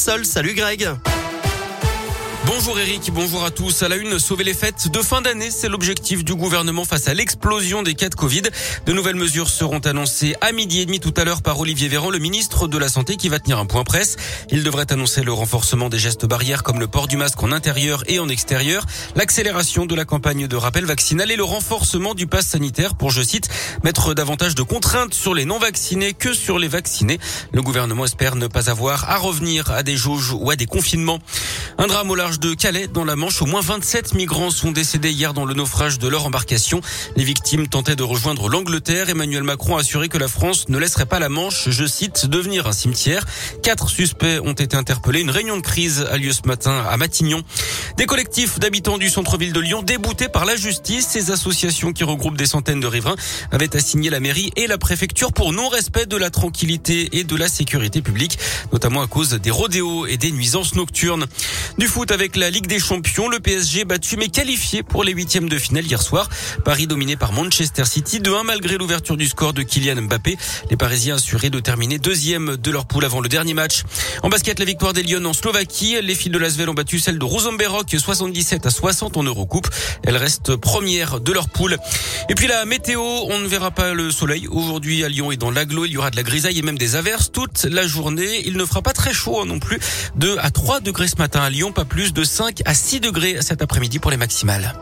Salut Greg. Bonjour Eric, bonjour à tous. À la une, sauver les fêtes de fin d'année, c'est l'objectif du gouvernement face à l'explosion des cas de Covid. De nouvelles mesures seront annoncées à midi et demi tout à l'heure par Olivier Véran, le ministre de la Santé, qui va tenir un point presse. Il devrait annoncer le renforcement des gestes barrières comme le port du masque en intérieur et en extérieur, l'accélération de la campagne de rappel vaccinal et le renforcement du pass sanitaire pour, je cite, mettre davantage de contraintes sur les non-vaccinés que sur les vaccinés. Le gouvernement espère ne pas avoir à revenir à des jauges ou à des confinements. Un drame au large de Calais, dans la Manche, au moins 27 migrants sont décédés hier dans le naufrage de leur embarcation. Les victimes tentaient de rejoindre l'Angleterre. Emmanuel Macron a assuré que la France ne laisserait pas la Manche, je cite, devenir un cimetière. Quatre suspects ont été interpellés. Une réunion de crise a lieu ce matin à Matignon. Des collectifs d'habitants du centre-ville de Lyon déboutés par la justice. Ces associations qui regroupent des centaines de riverains avaient assigné la mairie et la préfecture pour non-respect de la tranquillité et de la sécurité publique, notamment à cause des rodéos et des nuisances nocturnes. Du foot avec la Ligue des Champions, le PSG battu mais qualifié pour les huitièmes de finale hier soir. Paris dominé par Manchester City de 1 malgré l'ouverture du score de Kylian Mbappé. Les Parisiens assurés de terminer deuxième de leur poule avant le dernier match. En basket, la victoire des Lyons en Slovaquie. Les filles de Lasvel ont battu celle de Rosenberg 77 à 60 en Eurocoupe. Elles restent premières de leur poule. Et puis la météo, on ne verra pas le soleil. Aujourd'hui à Lyon et dans l'aglo, il y aura de la grisaille et même des averses toute la journée. Il ne fera pas très chaud hein, non plus. 2 à 3 degrés ce matin à Lyon, pas plus de 5 à 6 degrés cet après-midi pour les maximales.